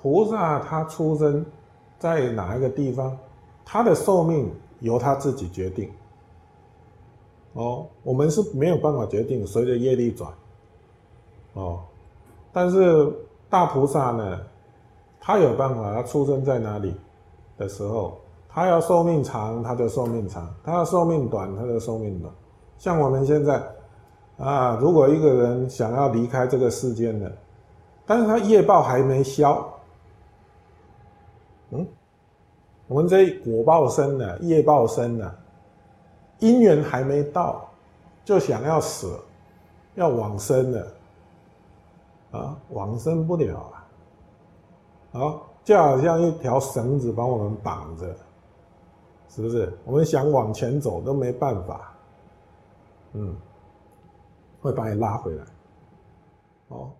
菩萨他出生在哪一个地方，他的寿命由他自己决定。哦，我们是没有办法决定，随着业力转。哦，但是大菩萨呢，他有办法，他出生在哪里的时候，他要寿命长，他就寿命长；他要寿命短，他就寿命短。像我们现在啊，如果一个人想要离开这个世间了，但是他业报还没消，嗯，我们这果报生的，业报生的。因缘还没到，就想要死，要往生了，啊，往生不了啊，啊，就好像一条绳子把我们绑着，是不是？我们想往前走都没办法，嗯，会把你拉回来，哦。